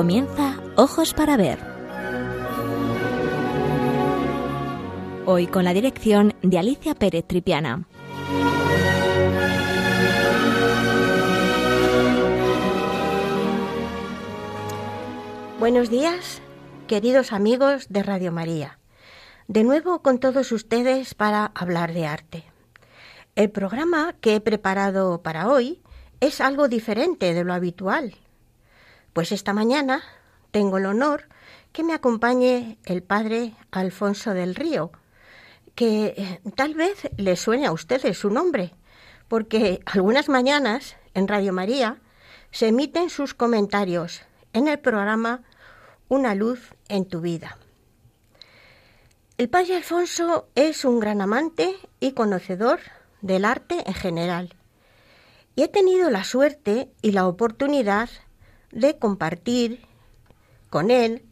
Comienza Ojos para Ver. Hoy con la dirección de Alicia Pérez Tripiana. Buenos días, queridos amigos de Radio María. De nuevo con todos ustedes para hablar de arte. El programa que he preparado para hoy es algo diferente de lo habitual, pues esta mañana tengo el honor que me acompañe el padre Alfonso del Río, que eh, tal vez le suene a ustedes su nombre, porque algunas mañanas en Radio María se emiten sus comentarios en el programa Una luz en tu vida. El padre Alfonso es un gran amante y conocedor del arte en general, y he tenido la suerte y la oportunidad de compartir con él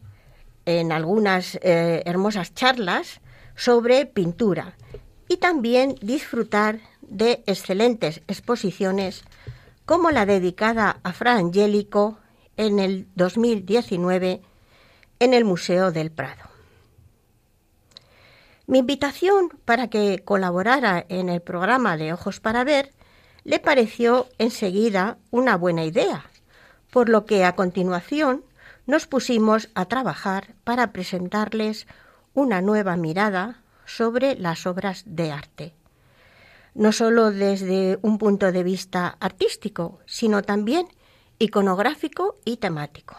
en algunas eh, hermosas charlas sobre pintura y también disfrutar de excelentes exposiciones como la dedicada a Fra Angélico en el 2019 en el Museo del Prado. Mi invitación para que colaborara en el programa de Ojos para Ver le pareció enseguida una buena idea, por lo que a continuación nos pusimos a trabajar para presentarles una nueva mirada sobre las obras de arte, no sólo desde un punto de vista artístico, sino también iconográfico y temático.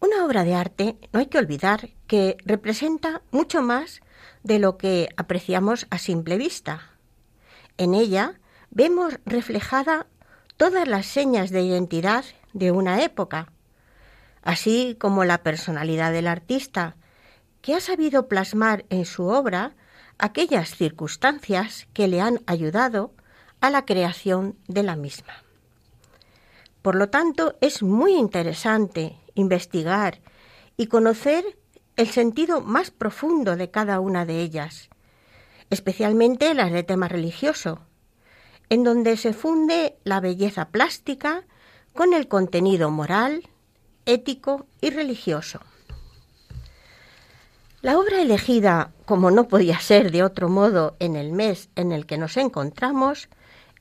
Una obra de arte, no hay que olvidar, que representa mucho más de lo que apreciamos a simple vista. En ella vemos reflejada todas las señas de identidad de una época, así como la personalidad del artista, que ha sabido plasmar en su obra aquellas circunstancias que le han ayudado a la creación de la misma. Por lo tanto, es muy interesante investigar y conocer el sentido más profundo de cada una de ellas, especialmente las de tema religioso, en donde se funde la belleza plástica con el contenido moral, ético y religioso. La obra elegida, como no podía ser de otro modo en el mes en el que nos encontramos,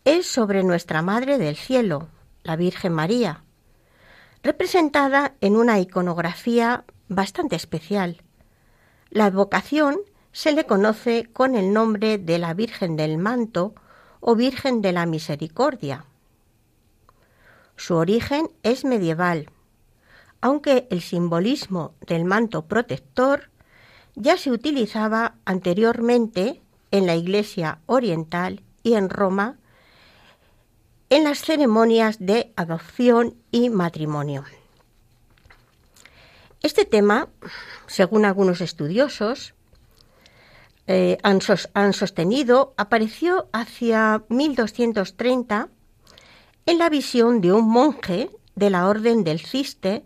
es sobre nuestra Madre del Cielo, la Virgen María, representada en una iconografía bastante especial. La vocación se le conoce con el nombre de la Virgen del Manto o Virgen de la Misericordia. Su origen es medieval, aunque el simbolismo del manto protector ya se utilizaba anteriormente en la Iglesia Oriental y en Roma en las ceremonias de adopción y matrimonio. Este tema, según algunos estudiosos, eh, han, sostenido apareció hacia 1230 en la visión de un monje de la Orden del Ciste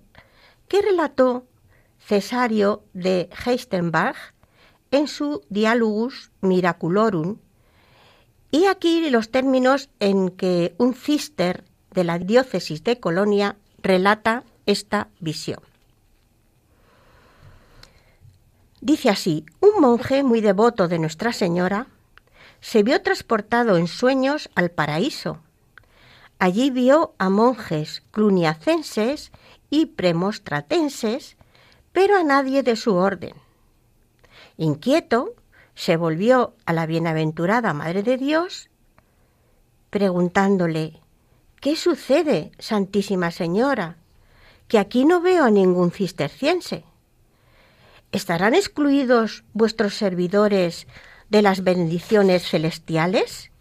que relató Cesario de Heistenberg en su Dialogus Miraculorum, y aquí los términos en que un cister de la diócesis de Colonia relata esta visión. Dice así, un monje muy devoto de Nuestra Señora se vio transportado en sueños al paraíso. Allí vio a monjes cluniacenses y premostratenses, pero a nadie de su orden. Inquieto, se volvió a la bienaventurada Madre de Dios, preguntándole, ¿qué sucede, Santísima Señora? Que aquí no veo a ningún cisterciense. ¿Estarán excluidos vuestros servidores de las bendiciones celestiales?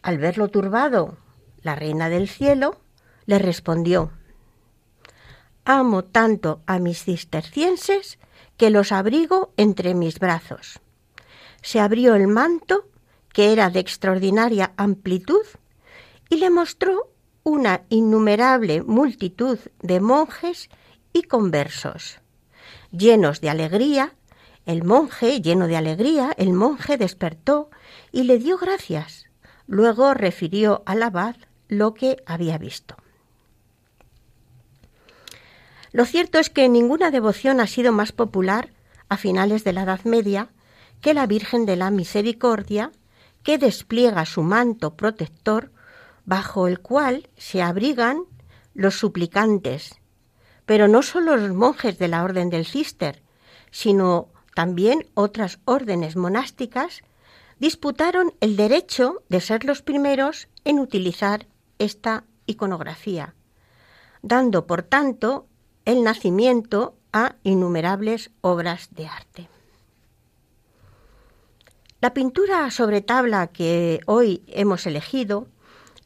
Al verlo turbado, la reina del cielo le respondió, Amo tanto a mis cistercienses que los abrigo entre mis brazos. Se abrió el manto, que era de extraordinaria amplitud, y le mostró una innumerable multitud de monjes y conversos. Llenos de alegría, el monje, lleno de alegría, el monje despertó y le dio gracias. Luego refirió al abad lo que había visto. Lo cierto es que ninguna devoción ha sido más popular a finales de la Edad Media que la Virgen de la Misericordia, que despliega su manto protector bajo el cual se abrigan los suplicantes, pero no solo los monjes de la Orden del Cister, sino también otras órdenes monásticas disputaron el derecho de ser los primeros en utilizar esta iconografía, dando por tanto el nacimiento a innumerables obras de arte. La pintura sobre tabla que hoy hemos elegido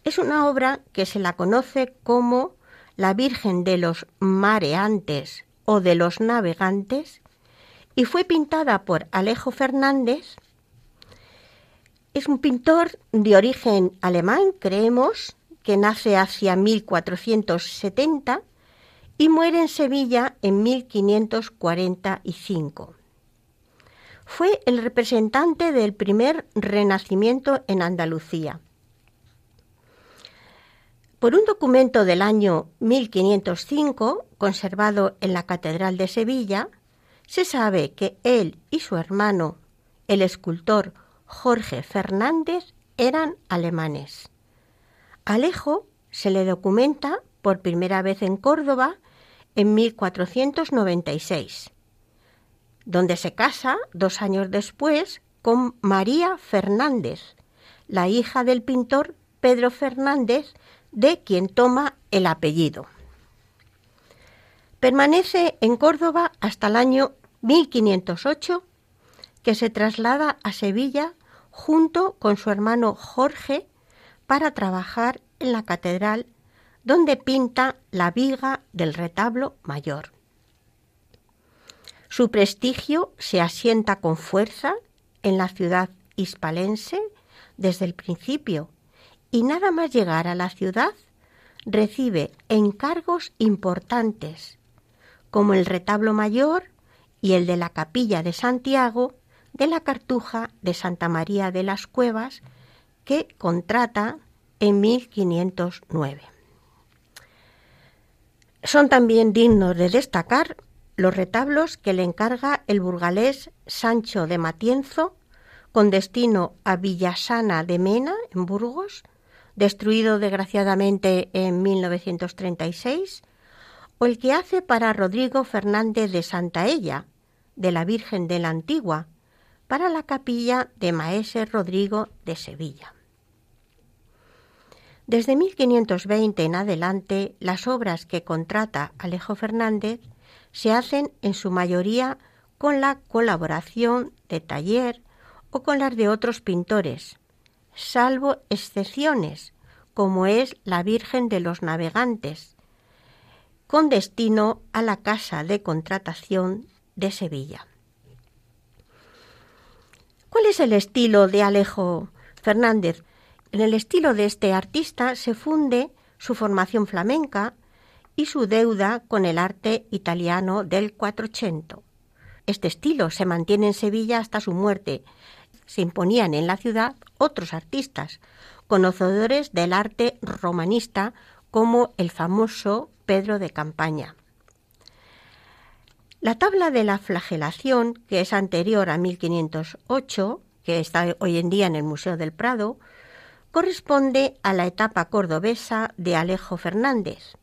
es una obra que se la conoce como la Virgen de los Mareantes o de los Navegantes y fue pintada por Alejo Fernández. Es un pintor de origen alemán, creemos, que nace hacia 1470 y muere en Sevilla en 1545. Fue el representante del primer renacimiento en Andalucía. Por un documento del año 1505, conservado en la Catedral de Sevilla, se sabe que él y su hermano, el escultor Jorge Fernández, eran alemanes. Alejo se le documenta por primera vez en Córdoba en 1496, donde se casa dos años después con María Fernández, la hija del pintor Pedro Fernández, de quien toma el apellido. Permanece en Córdoba hasta el año 1508, que se traslada a Sevilla junto con su hermano Jorge para trabajar en la catedral donde pinta la viga del retablo mayor. Su prestigio se asienta con fuerza en la ciudad hispalense desde el principio y nada más llegar a la ciudad recibe encargos importantes como el retablo mayor y el de la capilla de Santiago de la Cartuja de Santa María de las Cuevas que contrata en 1509. Son también dignos de destacar los retablos que le encarga el burgalés Sancho de Matienzo con destino a Villasana de Mena, en Burgos, destruido desgraciadamente en 1936, o el que hace para Rodrigo Fernández de Santaella, de la Virgen de la Antigua, para la capilla de Maese Rodrigo de Sevilla. Desde 1520 en adelante, las obras que contrata Alejo Fernández se hacen en su mayoría con la colaboración de taller o con las de otros pintores, salvo excepciones, como es la Virgen de los Navegantes, con destino a la Casa de Contratación de Sevilla. ¿Cuál es el estilo de Alejo Fernández? En el estilo de este artista se funde su formación flamenca y su deuda con el arte italiano del Quattrocento. Este estilo se mantiene en Sevilla hasta su muerte. Se imponían en la ciudad otros artistas, conocedores del arte romanista como el famoso Pedro de Campaña. La tabla de la flagelación, que es anterior a 1508, que está hoy en día en el Museo del Prado, corresponde a la etapa cordobesa de Alejo Fernández,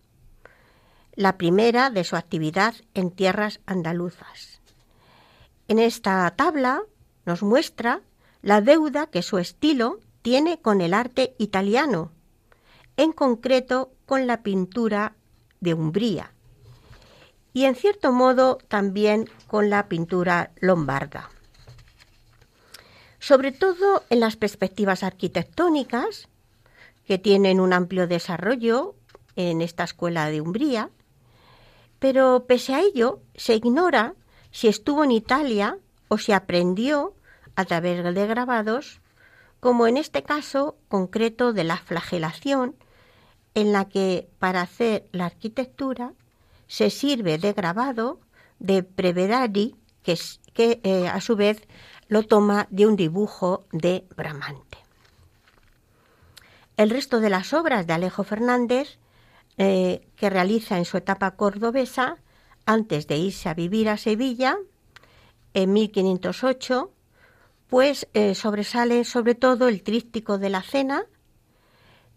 la primera de su actividad en tierras andaluzas. En esta tabla nos muestra la deuda que su estilo tiene con el arte italiano, en concreto con la pintura de Umbría, y en cierto modo también con la pintura lombarda. Sobre todo en las perspectivas arquitectónicas, que tienen un amplio desarrollo en esta escuela de Umbría, pero pese a ello se ignora si estuvo en Italia o si aprendió a través de grabados, como en este caso concreto de la flagelación, en la que para hacer la arquitectura se sirve de grabado de Prevedari, que, eh, a su vez lo toma de un dibujo de Bramante. El resto de las obras de Alejo Fernández, eh, que realiza en su etapa cordobesa, antes de irse a vivir a Sevilla, en 1508, pues sobresale sobre todo el tríptico de la cena,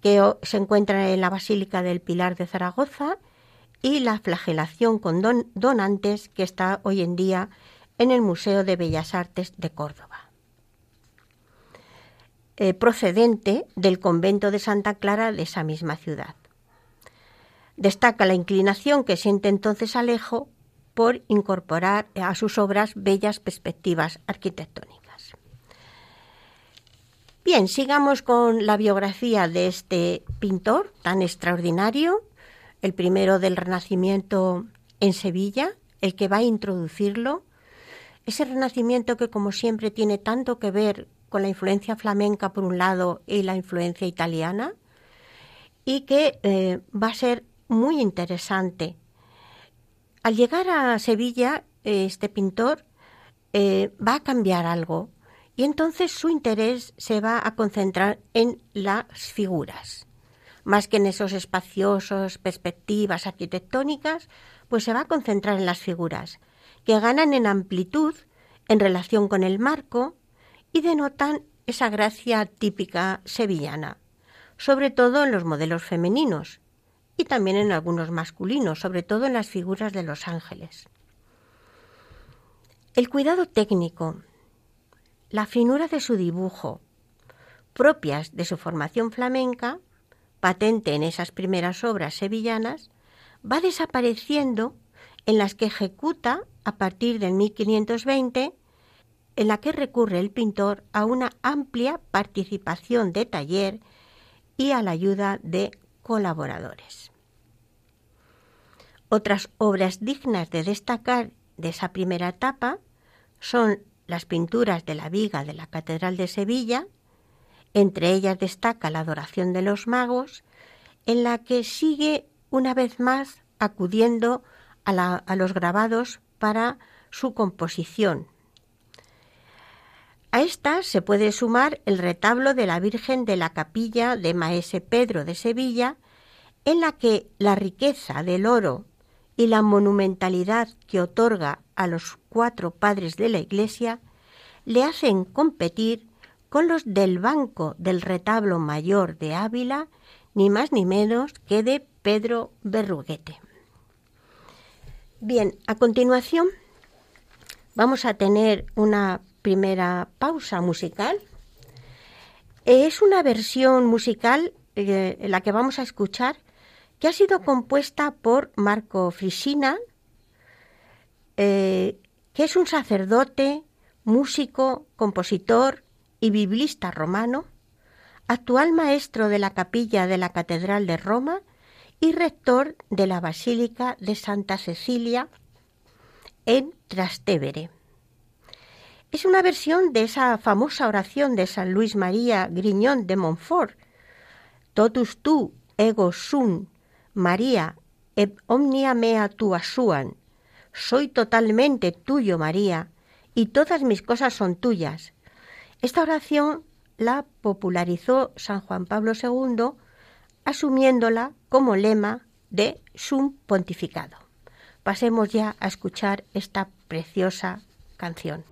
que se encuentra en la Basílica del Pilar de Zaragoza, y la flagelación con donantes, que está hoy en día en el Museo de Bellas Artes de Córdoba. Eh, procedente del convento de Santa Clara de esa misma ciudad. Destaca la inclinación que siente entonces Alejo por incorporar a sus obras bellas perspectivas arquitectónicas. Bien, sigamos con la biografía de este pintor tan extraordinario, el primero del Renacimiento en Sevilla, el que va a introducirlo. Ese Renacimiento que, como siempre, tiene tanto que ver con la influencia flamenca por un lado y la influencia italiana, y que eh, va a ser muy interesante. Al llegar a Sevilla, este pintor eh, va a cambiar algo y entonces su interés se va a concentrar en las figuras. Más que en esos espaciosos perspectivas arquitectónicas, pues se va a concentrar en las figuras, que ganan en amplitud en relación con el marco y denotan esa gracia típica sevillana, sobre todo en los modelos femeninos, y también en algunos masculinos, sobre todo en las figuras de los ángeles. El cuidado técnico, la finura de su dibujo, propias de su formación flamenca, patente en esas primeras obras sevillanas, va desapareciendo en las que ejecuta a partir del 1520, en la que recurre el pintor a una amplia participación de taller y a la ayuda de colaboradores. Otras obras dignas de destacar de esa primera etapa son las pinturas de la viga de la Catedral de Sevilla, entre ellas destaca la Adoración de los Magos, en la que sigue una vez más acudiendo a, los grabados para su composición. A esta se puede sumar el retablo de la Virgen de la Capilla de Maese Pedro de Sevilla, en la que la riqueza del oro y la monumentalidad que otorga a los cuatro padres de la Iglesia le hacen competir con los del banco del retablo mayor de Ávila, ni más ni menos que de Pedro Berruguete. Bien, a continuación vamos a tener una primera pausa musical. Es una versión musical eh, la que vamos a escuchar que ha sido compuesta por Marco Frisina, eh, que es un sacerdote, músico, compositor y biblista romano, actual maestro de la capilla de la Catedral de Roma y rector de la Basílica de Santa Cecilia en Trastevere. Es una versión de esa famosa oración de San Luis María Griñón de Montfort, Totus tu ego sum María, et omnia mea tua suan. Soy totalmente tuyo, María, y todas mis cosas son tuyas. Esta oración la popularizó San Juan Pablo II, asumiéndola como lema de su pontificado. Pasemos ya a escuchar esta preciosa canción.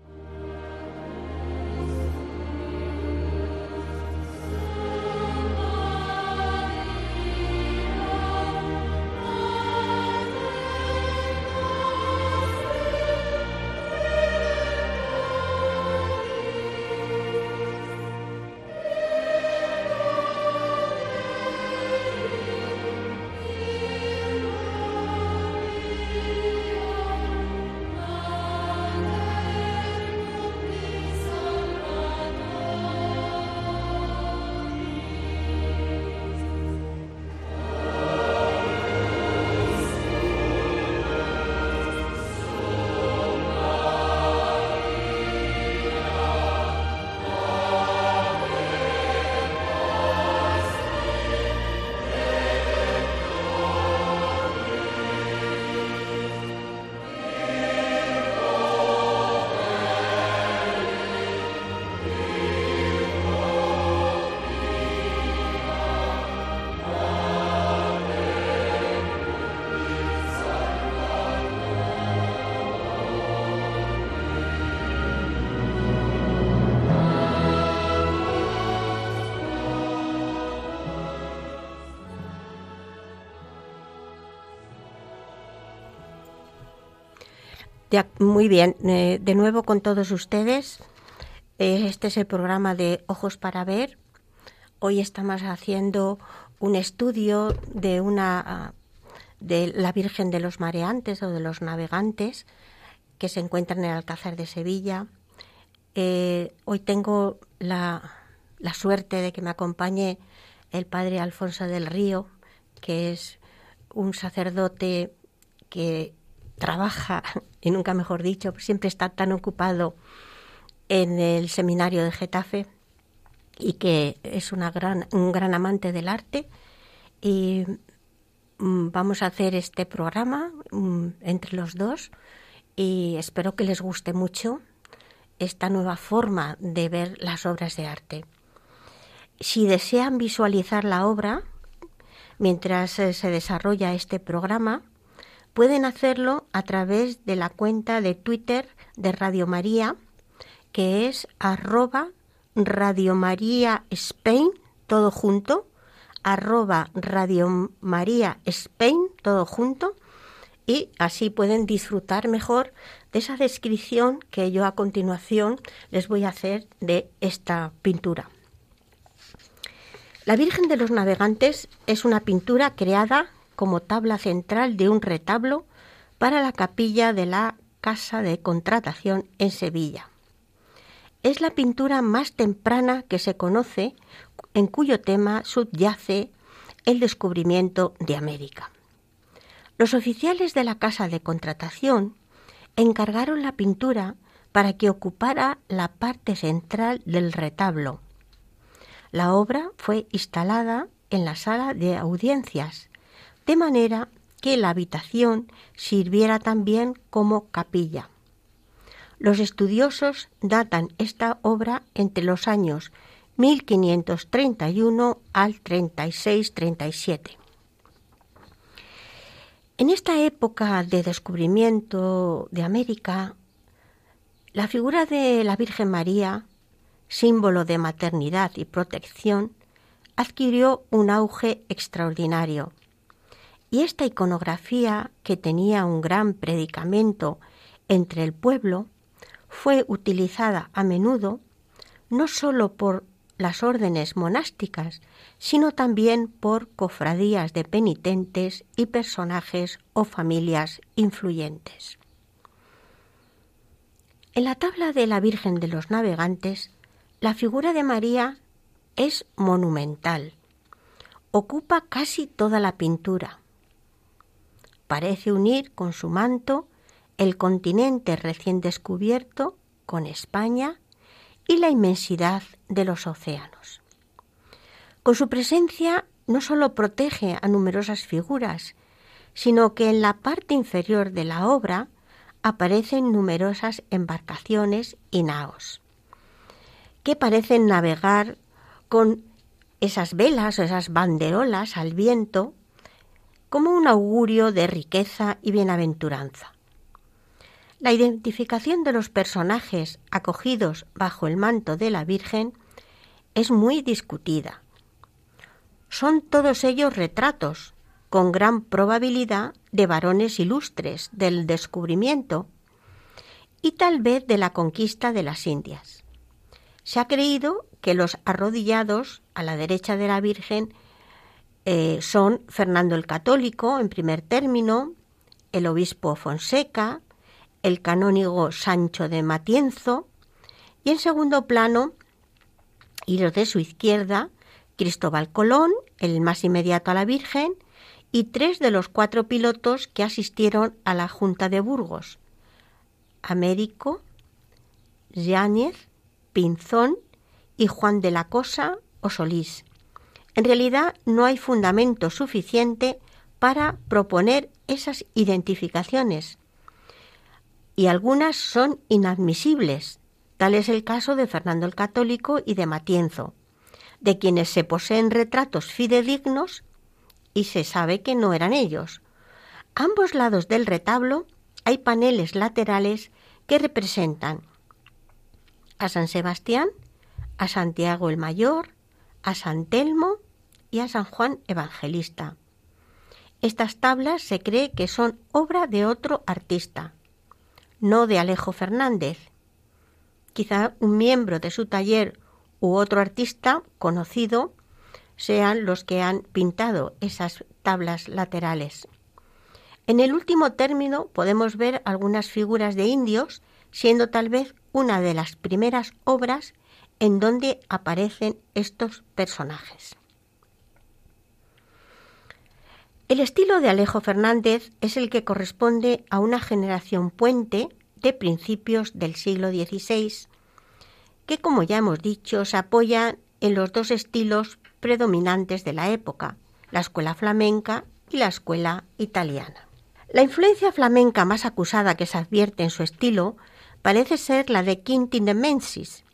Muy bien, eh, de nuevo con todos ustedes. Eh, este es el programa de Ojos para Ver. Hoy estamos haciendo un estudio de una ah, de la Virgen de los Mareantes o de los Navegantes que se encuentra en el Alcázar de Sevilla. Eh, hoy tengo la, la suerte de que me acompañe el padre Alfonso del Río, que es un sacerdote que trabaja, y nunca mejor dicho, siempre está tan ocupado en el seminario de Getafe y que es una gran, un gran amante del arte. Y mm, vamos a hacer este programa mm, entre los dos y espero que les guste mucho esta nueva forma de ver las obras de arte. Si desean visualizar la obra mientras eh, se desarrolla este programa, pueden hacerlo a través de la cuenta de Twitter de Radio María, que es arroba Radio María Spain, todo junto, arroba Radio María Spain, todo junto, y así pueden disfrutar mejor de esa descripción que yo a continuación les voy a hacer de esta pintura. La Virgen de los Navegantes es una pintura creada como tabla central de un retablo para la capilla de la Casa de Contratación en Sevilla. Es la pintura más temprana que se conoce en cuyo tema subyace el descubrimiento de América. Los oficiales de la Casa de Contratación encargaron la pintura para que ocupara la parte central del retablo la obra fue instalada en la sala de audiencias, de manera que la habitación sirviera también como capilla. Los estudiosos datan esta obra entre los años 1531 al 36-37. En esta época de descubrimiento de América, la figura de la Virgen María símbolo de maternidad y protección, adquirió un auge extraordinario. Y esta iconografía, que tenía un gran predicamento entre el pueblo, fue utilizada a menudo no sólo por las órdenes monásticas, sino también por cofradías de penitentes y personajes o familias influyentes. En la tabla de la Virgen de los Navegantes la figura de María es monumental. Ocupa casi toda la pintura. Parece unir con su manto el continente recién descubierto con España y la inmensidad de los océanos. Con su presencia no solo protege a numerosas figuras, sino que en la parte inferior de la obra aparecen numerosas embarcaciones y naos que parecen navegar con esas velas o esas banderolas al viento como un augurio de riqueza y bienaventuranza. La identificación de los personajes acogidos bajo el manto de la Virgen es muy discutida. Son todos ellos retratos, con gran probabilidad de varones ilustres del descubrimiento y tal vez de la conquista de las Indias. Se ha creído que los arrodillados a la derecha de la Virgen eh, son Fernando el Católico en primer término, el obispo Fonseca, el canónigo Sancho de Matienzo y en segundo plano, y los de su izquierda, Cristóbal Colón, el más inmediato a la Virgen, y tres de los cuatro pilotos que asistieron a la Junta de Burgos, Américo, Yáñez Pinzón y Juan de la Cosa o Solís. En realidad no hay fundamento suficiente para proponer esas identificaciones y algunas son inadmisibles. Tal es el caso de Fernando el Católico y de Matienzo, de quienes se poseen retratos fidedignos y se sabe que no eran ellos. A ambos lados del retablo hay paneles laterales que representan a San Sebastián, a Santiago el Mayor, a San Telmo y a San Juan Evangelista. Estas tablas se cree que son obra de otro artista. no de Alejo Fernández. Quizá un miembro de su taller u otro artista conocido sean los que han pintado esas tablas laterales. En el último término podemos ver algunas figuras de indios, siendo tal vez una de las primeras obras en donde aparecen estos personajes. El estilo de Alejo Fernández es el que corresponde a una generación puente de principios del siglo XVI, que como ya hemos dicho se apoya en los dos estilos predominantes de la época, la escuela flamenca y la escuela italiana. La influencia flamenca más acusada que se advierte en su estilo parece ser la de Quintin de Mensis.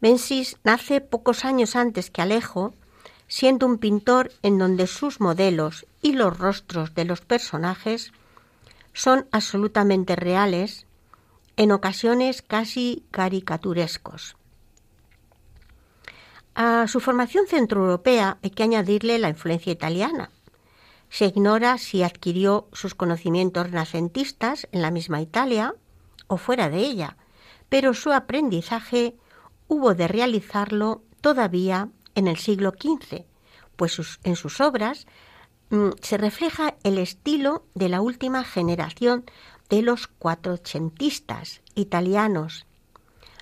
Mensis nace pocos años antes que Alejo, siendo un pintor en donde sus modelos y los rostros de los personajes son absolutamente reales, en ocasiones casi caricaturescos. A su formación centroeuropea hay que añadirle la influencia italiana, se ignora si adquirió sus conocimientos renacentistas en la misma Italia o fuera de ella, pero su aprendizaje hubo de realizarlo todavía en el siglo XV, pues en sus obras se refleja el estilo de la última generación de los cuatrocentistas italianos.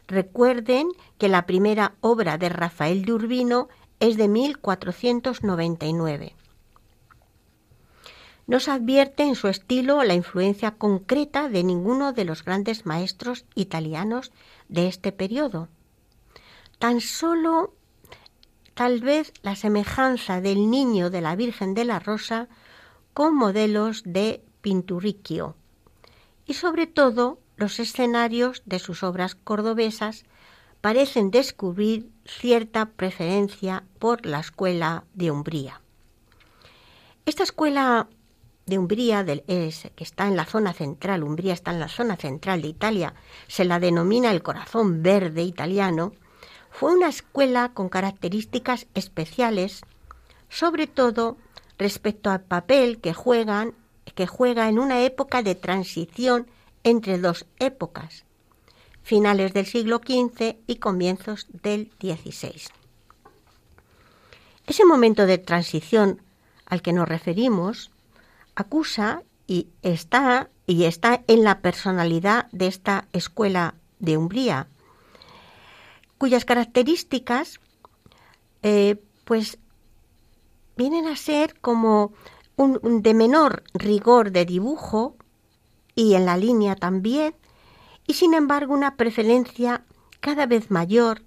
Recuerden que la primera obra de Rafael de Urbino es de 1499 no se advierte en su estilo la influencia concreta de ninguno de los grandes maestros italianos de este periodo. Tan solo tal vez la semejanza del niño de la Virgen de la Rosa con modelos de Pinturicchio y sobre todo los escenarios de sus obras cordobesas parecen descubrir cierta preferencia por la escuela de Umbría. Esta escuela de Umbría, que está en la zona central, Umbría está en la zona central de Italia, se la denomina el corazón verde italiano, fue una escuela con características especiales, sobre todo respecto al papel que juegan, juega en una época de transición entre dos épocas, finales del siglo XV y comienzos del XVI. Ese momento de transición al que nos referimos acusa y está, y está en la personalidad de esta escuela de Umbría, cuyas características eh, pues vienen a ser como un, de menor rigor de dibujo y en la línea también, y sin embargo una preferencia cada vez mayor,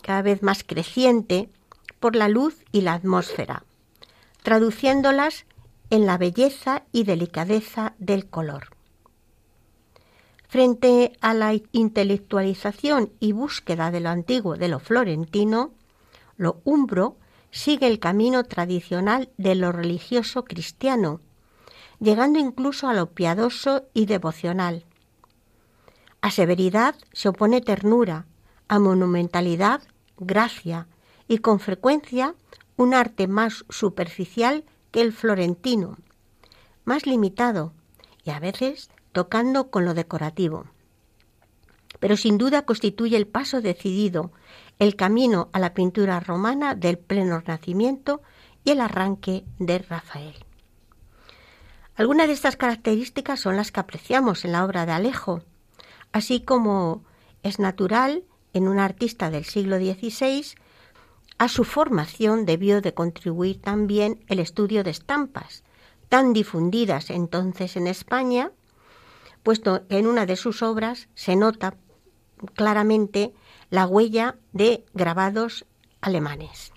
cada vez más creciente por la luz y la atmósfera, traduciéndolas en la belleza y delicadeza del color. Frente a la intelectualización y búsqueda de lo antiguo de lo florentino, lo umbro sigue el camino tradicional de lo religioso cristiano, llegando incluso a lo piadoso y devocional. A severidad se opone ternura, a monumentalidad gracia y con frecuencia un arte más superficial que el florentino, más limitado y a veces tocando con lo decorativo. Pero sin duda constituye el paso decidido, el camino a la pintura romana del pleno Renacimiento y el arranque de Rafael. Algunas de estas características son las que apreciamos en la obra de Alejo, así como es natural en un artista del siglo XVI a su formación debió de contribuir también el estudio de estampas, tan difundidas entonces en España, puesto que en una de sus obras se nota claramente la huella de grabados alemanes.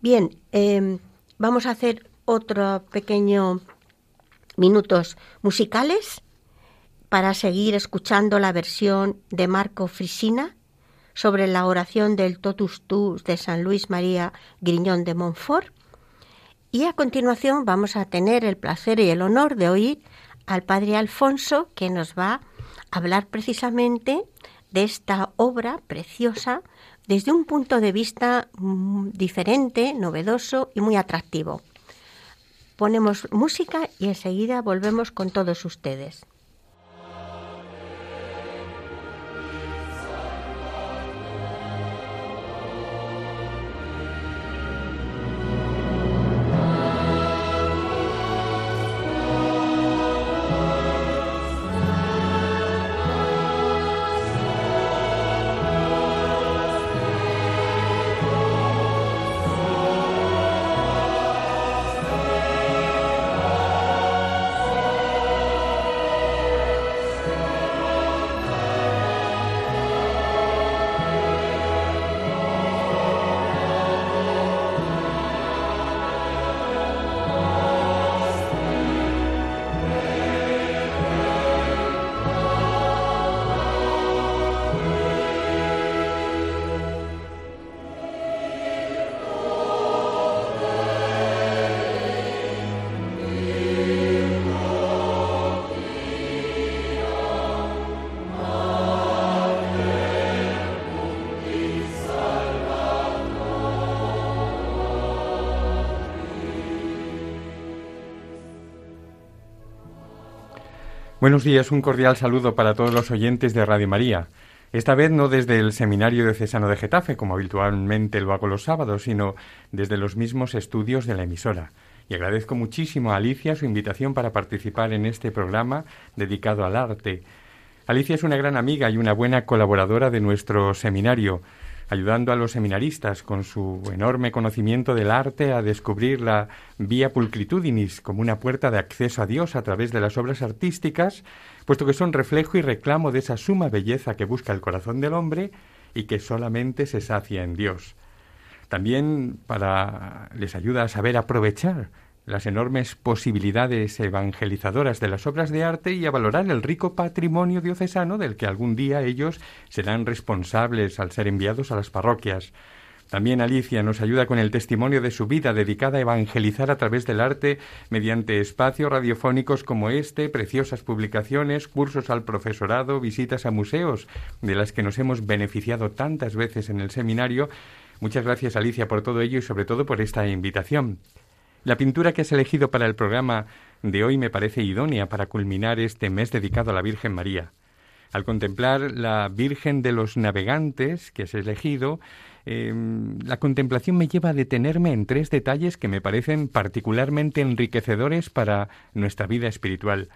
Bien, em, vamos a hacer otro pequeño minutos musicales para seguir escuchando la versión de Marco Frisina sobre la oración del Totus Tus de San Luis María Griñón de Montfort. Y a continuación vamos a tener el placer y el honor de oír al Padre Alfonso que nos va a hablar precisamente de esta obra preciosa desde un punto de vista mm, diferente, novedoso y muy atractivo. Ponemos música y enseguida volvemos con todos ustedes. Buenos días, un cordial saludo para todos los oyentes de Radio María. Esta vez no desde el Seminario Diocesano de Getafe, como habitualmente lo hago los sábados, sino desde los mismos estudios de la emisora. Y agradezco muchísimo a Alicia su invitación para participar en este programa dedicado al arte. Alicia es una gran amiga y una buena colaboradora de nuestro seminario ayudando a los seminaristas con su enorme conocimiento del arte a descubrir la vía pulcritudinis como una puerta de acceso a Dios a través de las obras artísticas, puesto que son reflejo y reclamo de esa suma belleza que busca el corazón del hombre y que solamente se sacia en Dios. También para les ayuda a saber aprovechar las enormes posibilidades evangelizadoras de las obras de arte y a valorar el rico patrimonio diocesano del que algún día ellos serán responsables al ser enviados a las parroquias. También Alicia nos ayuda con el testimonio de su vida dedicada a evangelizar a través del arte mediante espacios radiofónicos como este, preciosas publicaciones, cursos al profesorado, visitas a museos, de las que nos hemos beneficiado tantas veces en el seminario. Muchas gracias Alicia por todo ello y sobre todo por esta invitación. La pintura que has elegido para el programa de hoy me parece idónea para culminar este mes dedicado a la Virgen María. Al contemplar la Virgen de los Navegantes que has elegido, em, la contemplación me lleva a detenerme en tres detalles que me parecen particularmente enriquecedores para nuestra vida espiritual.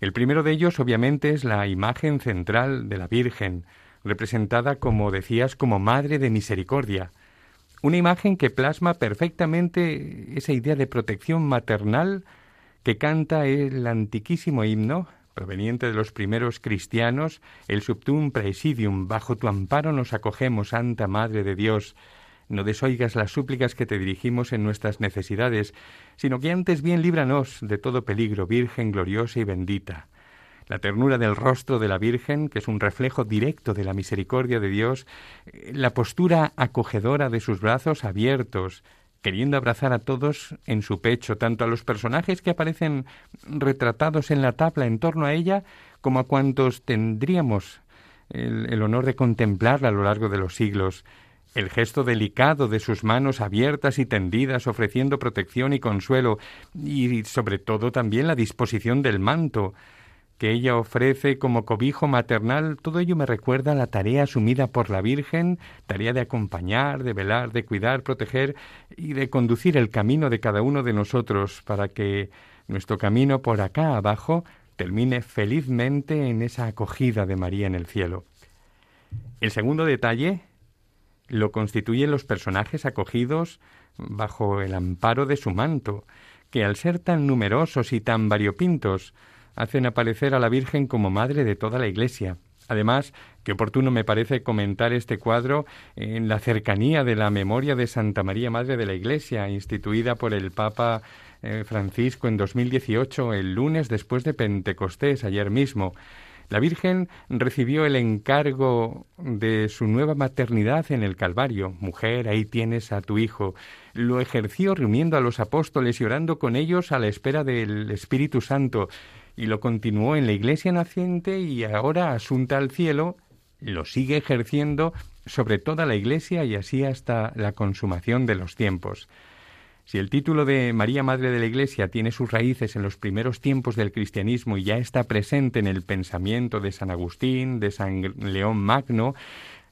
El primero de ellos, obviamente, es la imagen central de la Virgen, representada, como decías, como Madre de Misericordia. Una imagen que plasma perfectamente esa idea de protección maternal que canta el antiquísimo himno proveniente de los primeros cristianos, el subtum praesidium, bajo tu amparo nos acogemos, Santa Madre de Dios. No desoigas las súplicas que te dirigimos en nuestras necesidades, sino que antes bien líbranos de todo peligro, Virgen gloriosa y bendita la ternura del rostro de la Virgen, que es un reflejo directo de la misericordia de Dios, la postura acogedora de sus brazos abiertos, queriendo abrazar a todos en su pecho, tanto a los personajes que aparecen retratados en la tabla en torno a ella, como a cuantos tendríamos el honor de contemplarla a lo largo de los siglos, el gesto delicado de sus manos abiertas y tendidas ofreciendo protección y consuelo, y sobre todo también la disposición del manto, que ella ofrece como cobijo maternal, todo ello me recuerda a la tarea asumida por la Virgen, tarea de acompañar, de velar, de cuidar, proteger y de conducir el camino de cada uno de nosotros para que nuestro camino por acá abajo termine felizmente en esa acogida de María en el cielo. El segundo detalle lo constituyen los personajes acogidos bajo el amparo de su manto, que al ser tan numerosos y tan variopintos, hacen aparecer a la Virgen como madre de toda la Iglesia. Además, qué oportuno me parece comentar este cuadro en la cercanía de la memoria de Santa María Madre de la Iglesia, instituida por el Papa eh, Francisco en 2018, el lunes después de Pentecostés, ayer mismo. La Virgen recibió el encargo de su nueva maternidad en el Calvario. Mujer, ahí tienes a tu hijo. Lo ejerció reuniendo a los apóstoles y orando con ellos a la espera del Espíritu Santo y lo continuó en la iglesia naciente y ahora, asunta al cielo, lo sigue ejerciendo sobre toda la iglesia y así hasta la consumación de los tiempos. Si el título de María Madre de la Iglesia tiene sus raíces en los primeros tiempos del cristianismo y ya está presente en el pensamiento de San Agustín, de San León Magno,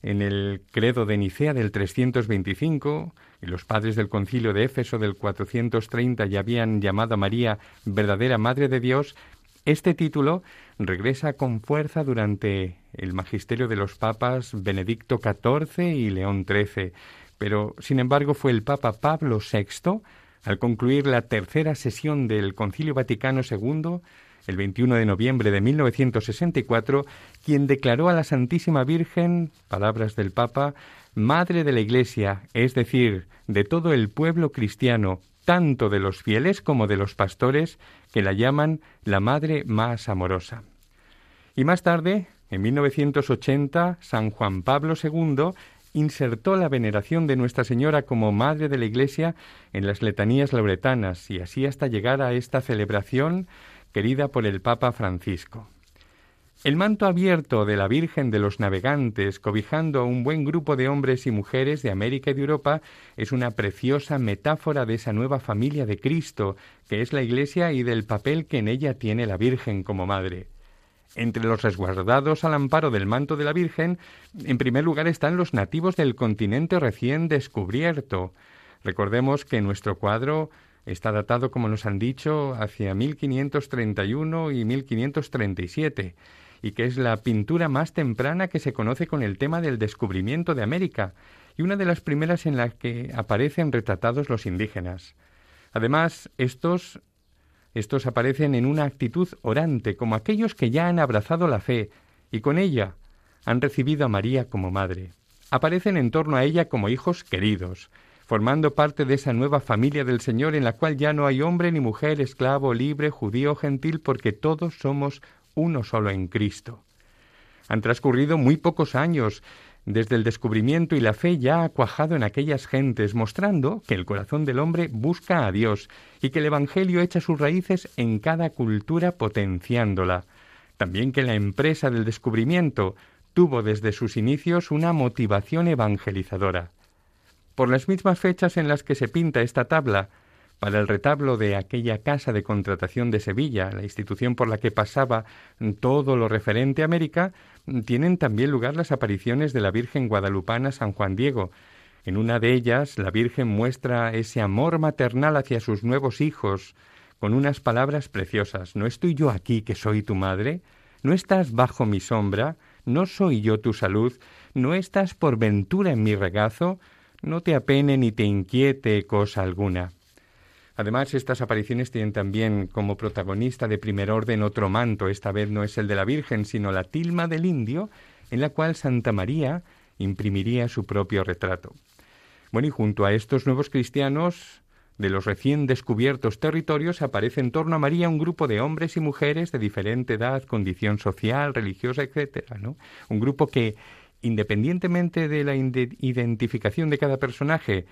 en el credo de Nicea del 325, y los padres del concilio de Éfeso del 430 ya habían llamado a María verdadera Madre de Dios, este título regresa con fuerza durante el magisterio de los papas Benedicto XIV y León XIII, pero sin embargo fue el Papa Pablo VI, al concluir la tercera sesión del Concilio Vaticano II, el 21 de noviembre de 1964, quien declaró a la Santísima Virgen, palabras del Papa, Madre de la Iglesia, es decir, de todo el pueblo cristiano, tanto de los fieles como de los pastores, que la llaman la Madre más amorosa. Y más tarde, en 1980, San Juan Pablo II insertó la veneración de Nuestra Señora como Madre de la Iglesia en las letanías lauretanas y así hasta llegar a esta celebración querida por el Papa Francisco. El manto abierto de la Virgen de los Navegantes, cobijando a un buen grupo de hombres y mujeres de América y de Europa, es una preciosa metáfora de esa nueva familia de Cristo, que es la Iglesia y del papel que en ella tiene la Virgen como madre. Entre los resguardados al amparo del manto de la Virgen, en primer lugar están los nativos del continente recién descubierto. Recordemos que nuestro cuadro está datado, como nos han dicho, hacia 1531 y 1537, y que es la pintura más temprana que se conoce con el tema del descubrimiento de América, y una de las primeras en las que aparecen retratados los indígenas. Además, estos estos aparecen en una actitud orante, como aquellos que ya han abrazado la fe y con ella han recibido a María como madre. Aparecen en torno a ella como hijos queridos, formando parte de esa nueva familia del Señor en la cual ya no hay hombre ni mujer, esclavo, libre, judío, gentil, porque todos somos uno solo en Cristo. Han transcurrido muy pocos años desde el descubrimiento y la fe ya ha cuajado en aquellas gentes, mostrando que el corazón del hombre busca a Dios y que el Evangelio echa sus raíces en cada cultura potenciándola. También que la empresa del descubrimiento tuvo desde sus inicios una motivación evangelizadora. Por las mismas fechas en las que se pinta esta tabla, para el retablo de aquella casa de contratación de Sevilla, la institución por la que pasaba todo lo referente a América, tienen también lugar las apariciones de la Virgen guadalupana San Juan Diego. En una de ellas, la Virgen muestra ese amor maternal hacia sus nuevos hijos, con unas palabras preciosas. ¿No estoy yo aquí que soy tu madre? ¿No estás bajo mi sombra? ¿No soy yo tu salud? ¿No estás por ventura en mi regazo? No te apene ni te inquiete cosa alguna. Además, estas apariciones tienen también como protagonista de primer orden otro manto, esta vez no es el de la Virgen, sino la tilma del indio, en la cual Santa María imprimiría su propio retrato. Bueno, y junto a estos nuevos cristianos de los recién descubiertos territorios aparece en torno a María un grupo de hombres y mujeres de diferente edad, condición social, religiosa, etcétera. Un grupo que, independientemente de la identificación de cada personaje,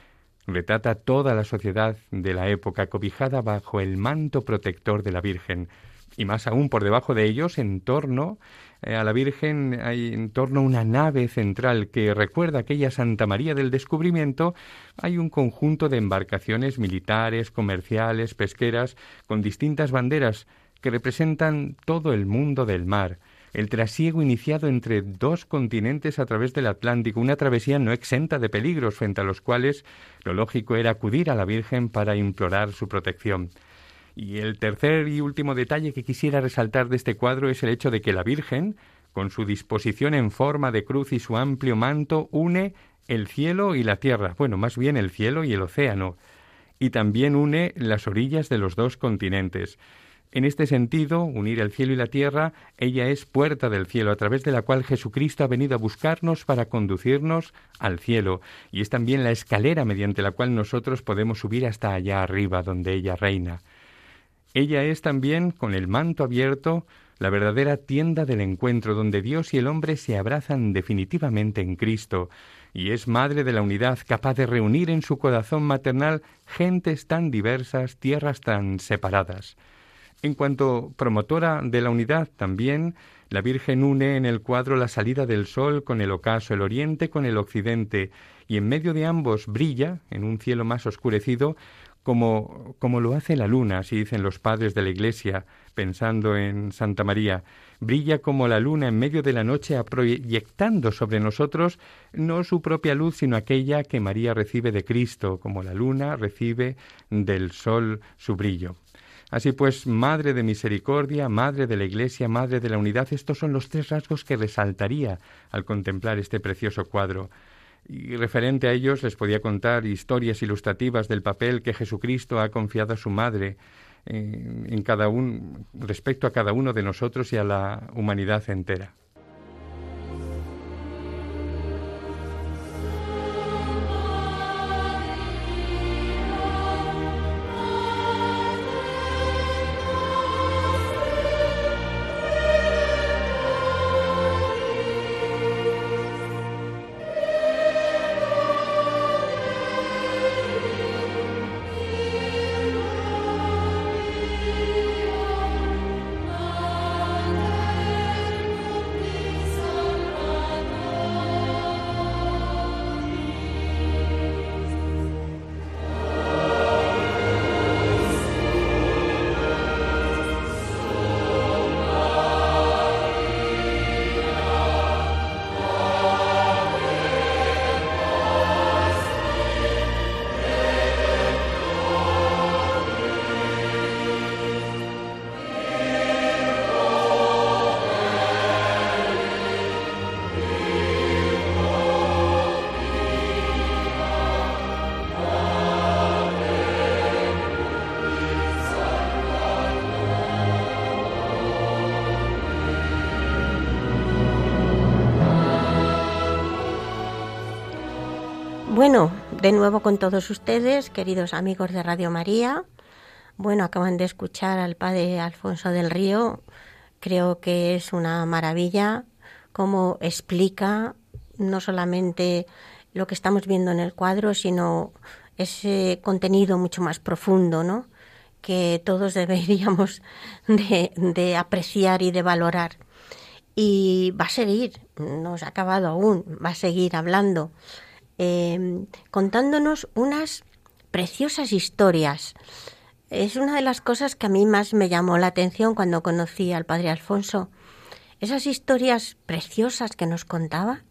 retrata toda la sociedad de la época cobijada bajo el manto protector de la Virgen. Y más aún por debajo de ellos, en torno eh, a la Virgen, hay en torno a una nave central que recuerda aquella Santa María del Descubrimiento, hay un conjunto de embarcaciones militares, comerciales, pesqueras, con distintas banderas que representan todo el mundo del mar el trasiego iniciado entre dos continentes a través del Atlántico, una travesía no exenta de peligros frente a los cuales lo lógico era acudir a la Virgen para implorar su protección. Y el tercer y último detalle que quisiera resaltar de este cuadro es el hecho de que la Virgen, con su disposición en forma de cruz y su amplio manto, une el cielo y la tierra, bueno, más bien el cielo y el océano, y también une las orillas de los dos continentes. En este sentido, unir el cielo y la tierra, ella es puerta del cielo, a través de la cual Jesucristo ha venido a buscarnos para conducirnos al cielo, y es también la escalera mediante la cual nosotros podemos subir hasta allá arriba, donde ella reina. Ella es también, con el manto abierto, la verdadera tienda del encuentro, donde Dios y el hombre se abrazan definitivamente en Cristo, y es madre de la unidad, capaz de reunir en su corazón maternal gentes tan diversas, tierras tan separadas. En cuanto promotora de la unidad, también la Virgen une en el cuadro la salida del sol con el ocaso, el oriente con el occidente, y en medio de ambos brilla, en un cielo más oscurecido, como, como lo hace la luna, así dicen los padres de la Iglesia, pensando en Santa María, brilla como la luna en medio de la noche, proyectando sobre nosotros no su propia luz, sino aquella que María recibe de Cristo, como la luna recibe del sol su brillo. Así pues, Madre de Misericordia, Madre de la Iglesia, Madre de la Unidad, estos son los tres rasgos que resaltaría al contemplar este precioso cuadro. Y referente a ellos les podía contar historias ilustrativas del papel que Jesucristo ha confiado a su Madre eh, en cada un, respecto a cada uno de nosotros y a la humanidad entera. Bueno, de nuevo con todos ustedes, queridos amigos de Radio María. Bueno, acaban de escuchar al padre Alfonso del Río. Creo que es una maravilla cómo explica no solamente lo que estamos viendo en el cuadro, sino ese contenido mucho más profundo, ¿no? Que todos deberíamos de, apreciar y de valorar. Y va a seguir, no se ha acabado aún, va a seguir hablando Em, contándonos unas preciosas historias. Es una de las cosas que a mí más me llamó la atención cuando conocí al padre Alfonso. Esas historias preciosas que nos contaba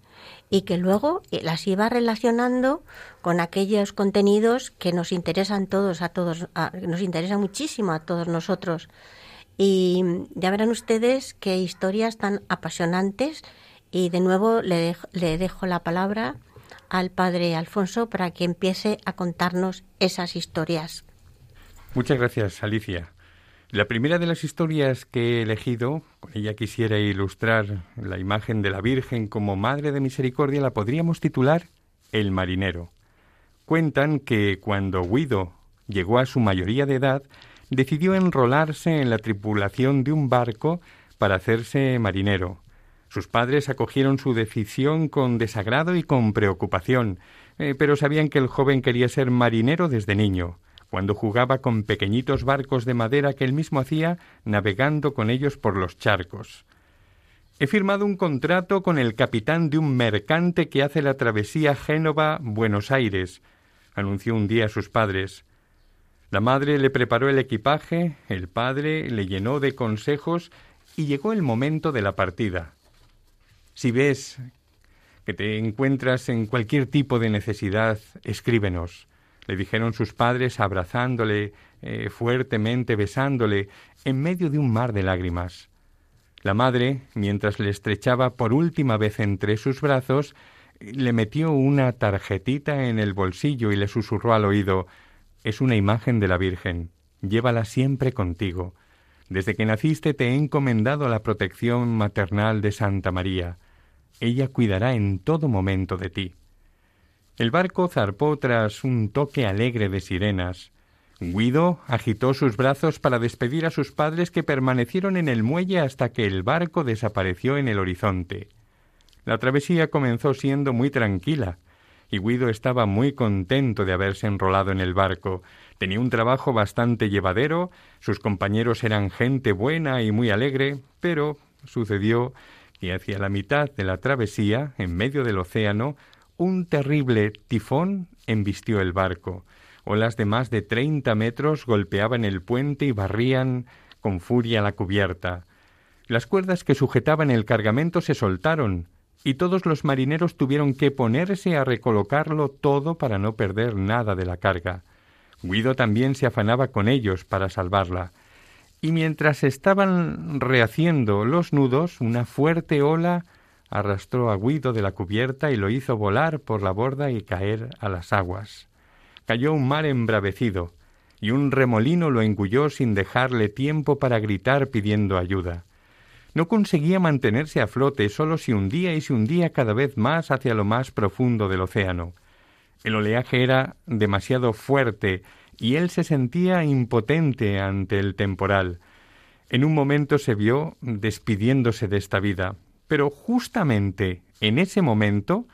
y que luego eh, las iba relacionando con aquellos contenidos que nos interesan todos a todos nos interesa muchísimo a todos nosotros y ya verán ustedes qué historias tan apasionantes y de nuevo le le dejo la palabra al padre Alfonso para que empiece a contarnos esas historias. Muchas gracias, Alicia. La primera de las historias que he elegido, con ella quisiera ilustrar la imagen de la Virgen como Madre de Misericordia, la podríamos titular El marinero. Cuentan que cuando Guido llegó a su mayoría de edad, decidió enrolarse en la tripulación de un barco para hacerse marinero, sus padres acogieron su decisión con desagrado y con preocupación, eh, pero sabían que el joven quería ser marinero desde niño, cuando jugaba con pequeñitos barcos de madera que él mismo hacía navegando con ellos por los charcos. He firmado un contrato con el capitán de un mercante que hace la travesía Génova-Buenos Aires, anunció un día a sus padres. La madre le preparó el equipaje, el padre le llenó de consejos y llegó el momento de la partida. Si ves que te encuentras en cualquier tipo de necesidad, escríbenos. Le dijeron sus padres abrazándole eh, fuertemente, besándole, en medio de un mar de lágrimas. La madre, mientras le estrechaba por última vez entre sus brazos, le metió una tarjetita en el bolsillo y le susurró al oído Es una imagen de la Virgen. Llévala siempre contigo. Desde que naciste te he encomendado la protección maternal de Santa María. Ella cuidará en todo momento de ti. El barco zarpó tras un toque alegre de sirenas. Guido agitó sus brazos para despedir a sus padres que permanecieron en el muelle hasta que el barco desapareció en el horizonte. La travesía comenzó siendo muy tranquila, y Guido estaba muy contento de haberse enrolado en el barco, Tenía un trabajo bastante llevadero, sus compañeros eran gente buena y muy alegre, pero sucedió que hacia la mitad de la travesía, en medio del océano, un terrible tifón embistió el barco. Olas de más de treinta metros golpeaban el puente y barrían con furia la cubierta. Las cuerdas que sujetaban el cargamento se soltaron, y todos los marineros tuvieron que ponerse a recolocarlo todo para no perder nada de la carga. Guido también se afanaba con ellos para salvarla. Y mientras estaban rehaciendo los nudos, una fuerte ola arrastró a Guido de la cubierta y lo hizo volar por la borda y caer a las aguas. Cayó un mar embravecido, y un remolino lo engulló sin dejarle tiempo para gritar pidiendo ayuda. No conseguía mantenerse a flote, solo se hundía y se hundía cada vez más hacia lo más profundo del océano. El oleaje era demasiado fuerte y él se sentía impotente ante el temporal. En un momento se vio despidiéndose de esta vida, pero justamente en ese momento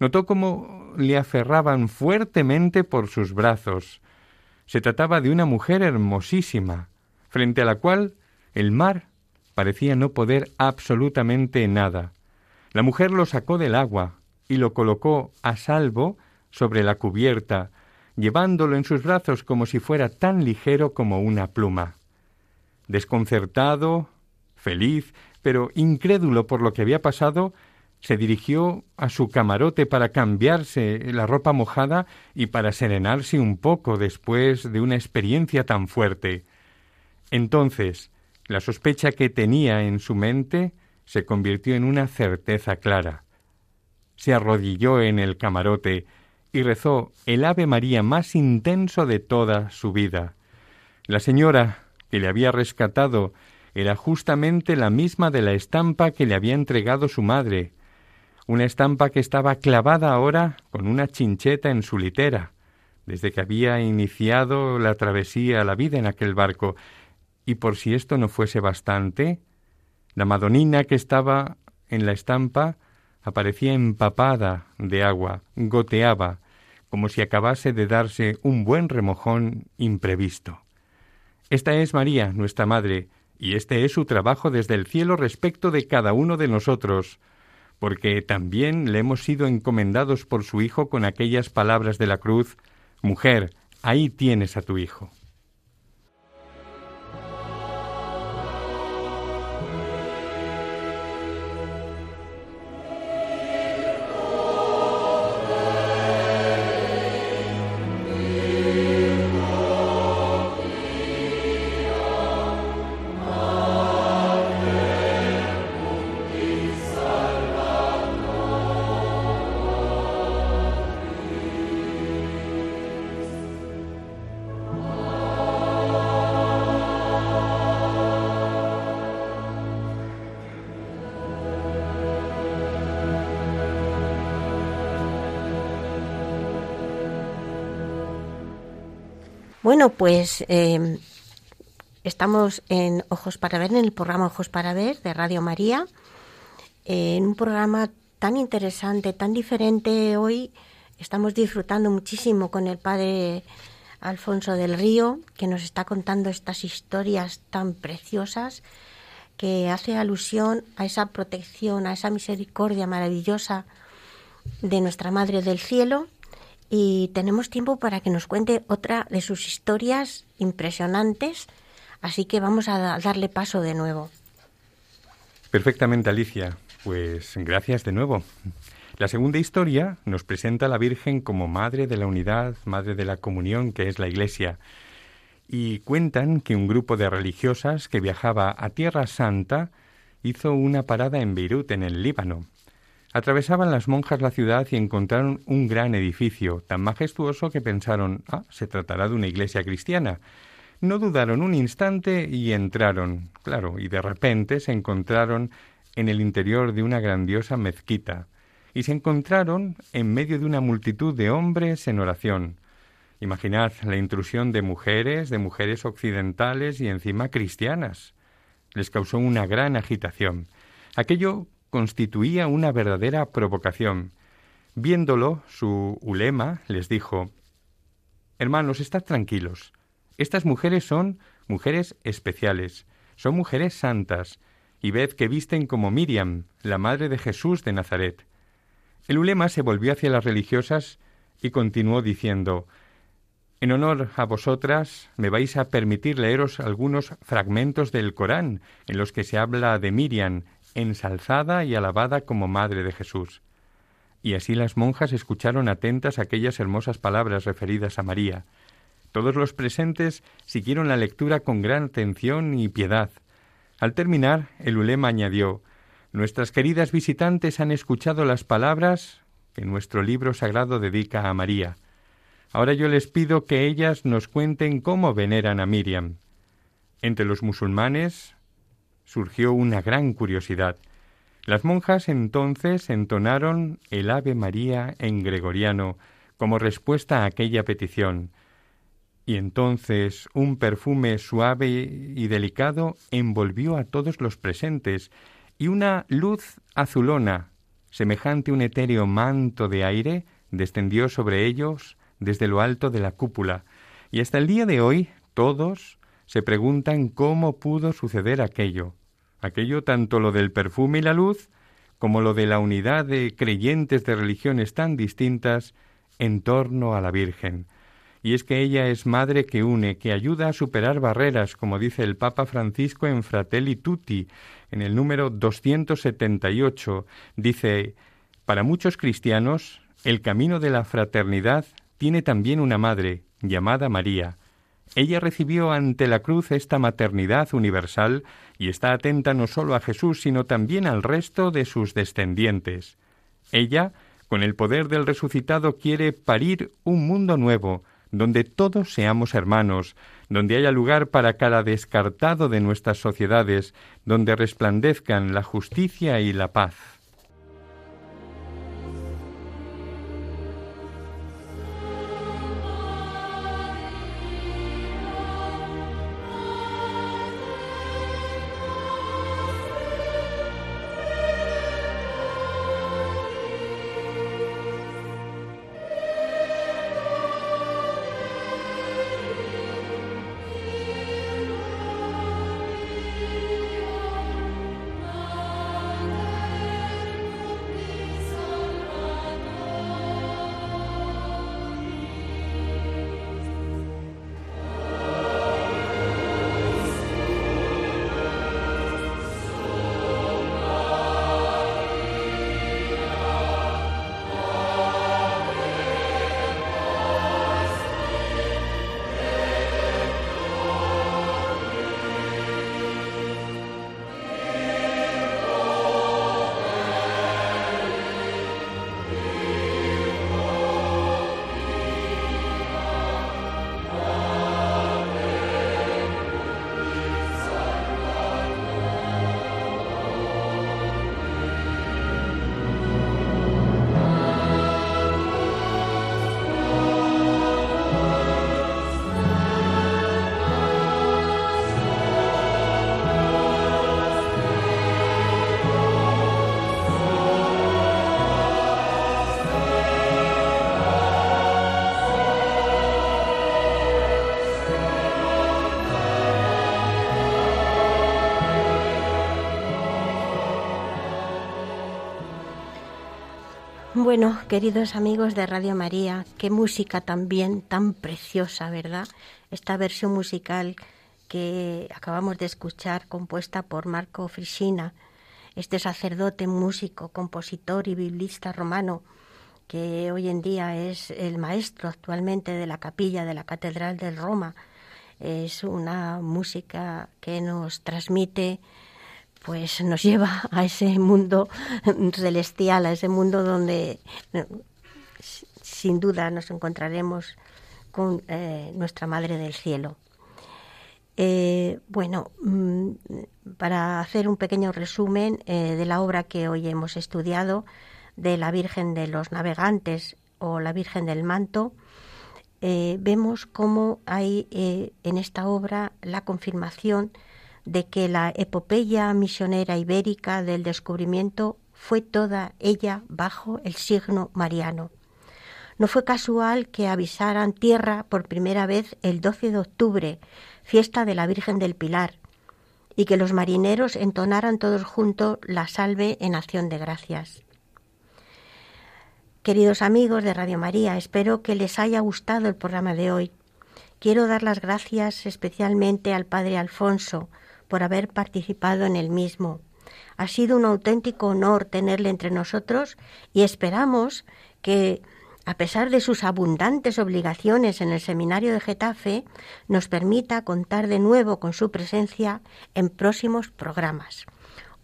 notó cómo le aferraban fuertemente por sus brazos. Se trataba de una mujer hermosísima, frente a la cual el mar parecía no poder absolutamente nada. La mujer lo sacó del agua y lo colocó a salvo sobre la cubierta, llevándolo en sus brazos como si fuera tan ligero como una pluma. Desconcertado, feliz, pero incrédulo por lo que había pasado, se dirigió a su camarote para cambiarse la ropa mojada y para serenarse un poco después de una experiencia tan fuerte. Entonces, la sospecha que tenía en su mente se convirtió en una certeza clara. Se arrodilló en el camarote y rezó el Ave María más intenso de toda su vida. La señora que le había rescatado era justamente la misma de la estampa que le había entregado su madre, una estampa que estaba clavada ahora con una chincheta en su litera, desde que había iniciado la travesía a la vida en aquel barco. Y por si esto no fuese bastante, la Madonina que estaba en la estampa aparecía empapada de agua, goteaba, como si acabase de darse un buen remojón imprevisto. Esta es María, nuestra Madre, y este es su trabajo desde el cielo respecto de cada uno de nosotros, porque también le hemos sido encomendados por su Hijo con aquellas palabras de la cruz, Mujer, ahí tienes a tu Hijo. Pues em, estamos en Ojos para Ver, en el programa Ojos para Ver de Radio María, en un programa tan interesante, tan diferente hoy. Estamos disfrutando muchísimo con el padre Alfonso del Río, que nos está contando estas historias tan preciosas, que hace alusión a esa protección, a esa misericordia maravillosa de nuestra Madre del Cielo y tenemos tiempo para que nos cuente otra de sus historias impresionantes, así que vamos a darle paso de nuevo. Perfectamente, Alicia. Pues gracias de nuevo. La segunda historia nos presenta a la Virgen como Madre de la Unidad, Madre de la Comunión, que es la Iglesia. Y cuentan que un grupo de religiosas que viajaba a Tierra Santa hizo una parada en Beirut, en el Líbano. Atravesaban las monjas la ciudad y encontraron un gran edificio, tan majestuoso que pensaron, ah, se tratará de una iglesia cristiana. No dudaron un instante y entraron, claro, y de repente se encontraron en el interior de una grandiosa mezquita, y se encontraron en medio de una multitud de hombres en oración. Imaginad la intrusión de mujeres, de mujeres occidentales y encima cristianas. Les causó una gran agitación. Aquello constituía una verdadera provocación. Viéndolo, su ulema les dijo Hermanos, estad tranquilos. Estas mujeres son mujeres especiales, son mujeres santas, y ved que visten como Miriam, la madre de Jesús de Nazaret. El ulema se volvió hacia las religiosas y continuó diciendo En honor a vosotras me vais a permitir leeros algunos fragmentos del Corán en los que se habla de Miriam, ensalzada y alabada como Madre de Jesús. Y así las monjas escucharon atentas aquellas hermosas palabras referidas a María. Todos los presentes siguieron la lectura con gran atención y piedad. Al terminar, el ulema añadió Nuestras queridas visitantes han escuchado las palabras que nuestro libro sagrado dedica a María. Ahora yo les pido que ellas nos cuenten cómo veneran a Miriam. Entre los musulmanes surgió una gran curiosidad. Las monjas entonces entonaron el Ave María en gregoriano como respuesta a aquella petición, y entonces un perfume suave y delicado envolvió a todos los presentes, y una luz azulona, semejante a un etéreo manto de aire, descendió sobre ellos desde lo alto de la cúpula, y hasta el día de hoy todos se preguntan cómo pudo suceder aquello. Aquello tanto lo del perfume y la luz, como lo de la unidad de creyentes de religiones tan distintas en torno a la Virgen. Y es que ella es madre que une, que ayuda a superar barreras, como dice el Papa Francisco en Fratelli Tutti, en el número 278. Dice, para muchos cristianos, el camino de la fraternidad tiene también una madre, llamada María, ella recibió ante la cruz esta maternidad universal y está atenta no solo a Jesús, sino también al resto de sus descendientes. Ella, con el poder del resucitado, quiere parir un mundo nuevo, donde todos seamos hermanos, donde haya lugar para cada descartado de nuestras sociedades, donde resplandezcan la justicia y la paz. Bueno, queridos amigos de Radio María, qué música también tan preciosa, ¿verdad? Esta versión musical que acabamos de escuchar, compuesta por Marco Frisina, este sacerdote, músico, compositor y biblista romano, que hoy en día es el maestro actualmente de la capilla de la Catedral de Roma. Es una música que nos transmite pues nos lleva a ese mundo celestial, a ese mundo donde sin duda nos encontraremos con eh, nuestra Madre del Cielo. Eh, bueno, mm, para hacer un pequeño resumen eh, de la obra que hoy hemos estudiado, de la Virgen de los Navegantes o la Virgen del Manto, vemos cómo hay en esta obra la confirmación de que la epopeya misionera ibérica del descubrimiento fue toda ella bajo el signo mariano. No fue casual que avisaran tierra por primera vez el 12 de octubre, fiesta de la Virgen del Pilar, y que los marineros entonaran todos juntos la salve en acción de gracias. Queridos amigos de Radio María, espero que les haya gustado el programa de hoy. Quiero dar las gracias especialmente al Padre Alfonso, por haber participado en el mismo. Ha sido un auténtico honor tenerle entre nosotros y esperamos que, a pesar de sus abundantes obligaciones en el seminario de Getafe, nos permita contar de nuevo con su presencia en próximos programas.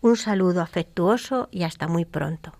Un saludo afectuoso y hasta muy pronto.